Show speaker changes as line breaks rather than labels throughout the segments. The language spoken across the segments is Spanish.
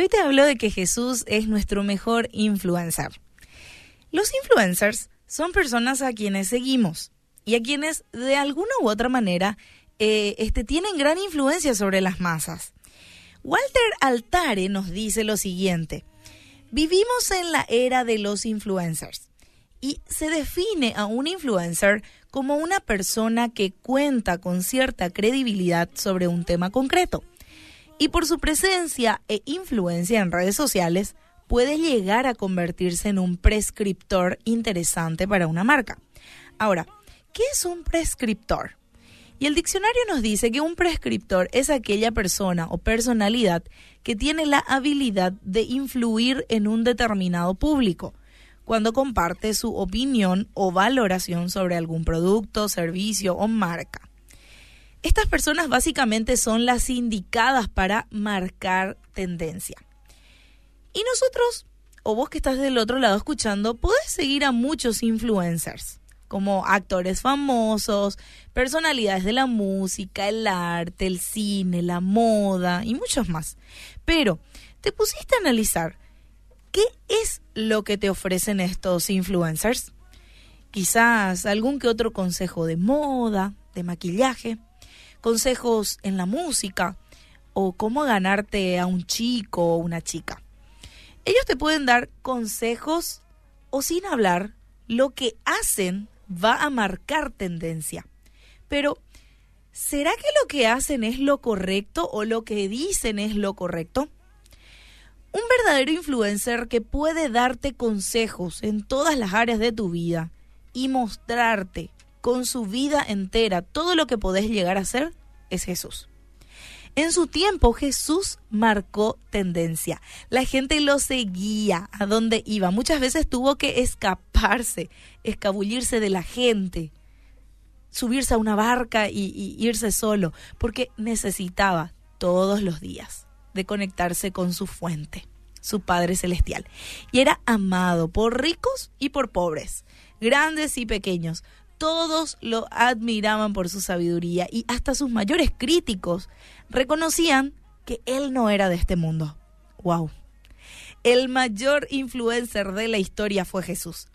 Hoy te hablo de que Jesús es nuestro mejor influencer. Los influencers son personas a quienes seguimos y a quienes de alguna u otra manera eh, este, tienen gran influencia sobre las masas. Walter Altare nos dice lo siguiente, vivimos en la era de los influencers y se define a un influencer como una persona que cuenta con cierta credibilidad sobre un tema concreto. Y por su presencia e influencia en redes sociales, puede llegar a convertirse en un prescriptor interesante para una marca. Ahora, ¿qué es un prescriptor? Y el diccionario nos dice que un prescriptor es aquella persona o personalidad que tiene la habilidad de influir en un determinado público cuando comparte su opinión o valoración sobre algún producto, servicio o marca. Estas personas básicamente son las indicadas para marcar tendencia. Y nosotros, o vos que estás del otro lado escuchando, podés seguir a muchos influencers, como actores famosos, personalidades de la música, el arte, el cine, la moda y muchos más. Pero, ¿te pusiste a analizar ¿Qué es lo que te ofrecen estos influencers? Quizás algún que otro consejo de moda, de maquillaje, consejos en la música o cómo ganarte a un chico o una chica. Ellos te pueden dar consejos o sin hablar, lo que hacen va a marcar tendencia. Pero, ¿será que lo que hacen es lo correcto o lo que dicen es lo correcto? Un verdadero influencer que puede darte consejos en todas las áreas de tu vida y mostrarte con su vida entera todo lo que podés llegar a ser es Jesús. En su tiempo Jesús marcó tendencia. La gente lo seguía a donde iba. Muchas veces tuvo que escaparse, escabullirse de la gente, subirse a una barca y, y irse solo, porque necesitaba todos los días de conectarse con su fuente, su Padre Celestial. Y era amado por ricos y por pobres, grandes y pequeños. Todos lo admiraban por su sabiduría y hasta sus mayores críticos reconocían que él no era de este mundo. ¡Wow! El mayor influencer de la historia fue Jesús.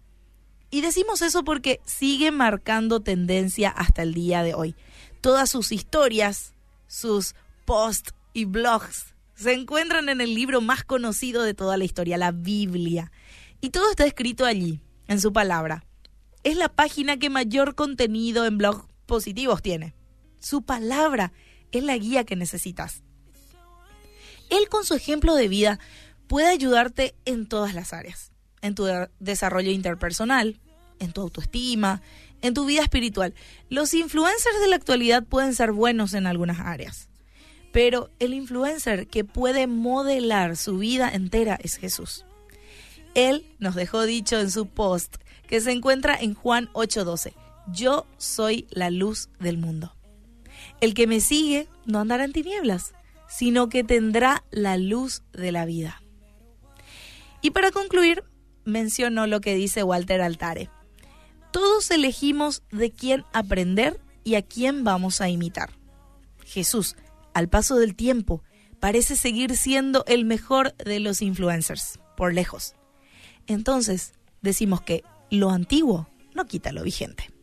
Y decimos eso porque sigue marcando tendencia hasta el día de hoy. Todas sus historias, sus posts y blogs se encuentran en el libro más conocido de toda la historia, la Biblia. Y todo está escrito allí, en su palabra. Es la página que mayor contenido en blogs positivos tiene. Su palabra es la guía que necesitas. Él con su ejemplo de vida puede ayudarte en todas las áreas. En tu desarrollo interpersonal, en tu autoestima, en tu vida espiritual. Los influencers de la actualidad pueden ser buenos en algunas áreas pero el influencer que puede modelar su vida entera es Jesús. Él nos dejó dicho en su post que se encuentra en Juan 8:12, yo soy la luz del mundo. El que me sigue no andará en tinieblas, sino que tendrá la luz de la vida. Y para concluir, mencionó lo que dice Walter Altare. Todos elegimos de quién aprender y a quién vamos a imitar. Jesús, al paso del tiempo, parece seguir siendo el mejor de los influencers, por lejos. Entonces, decimos que lo antiguo no quita lo vigente.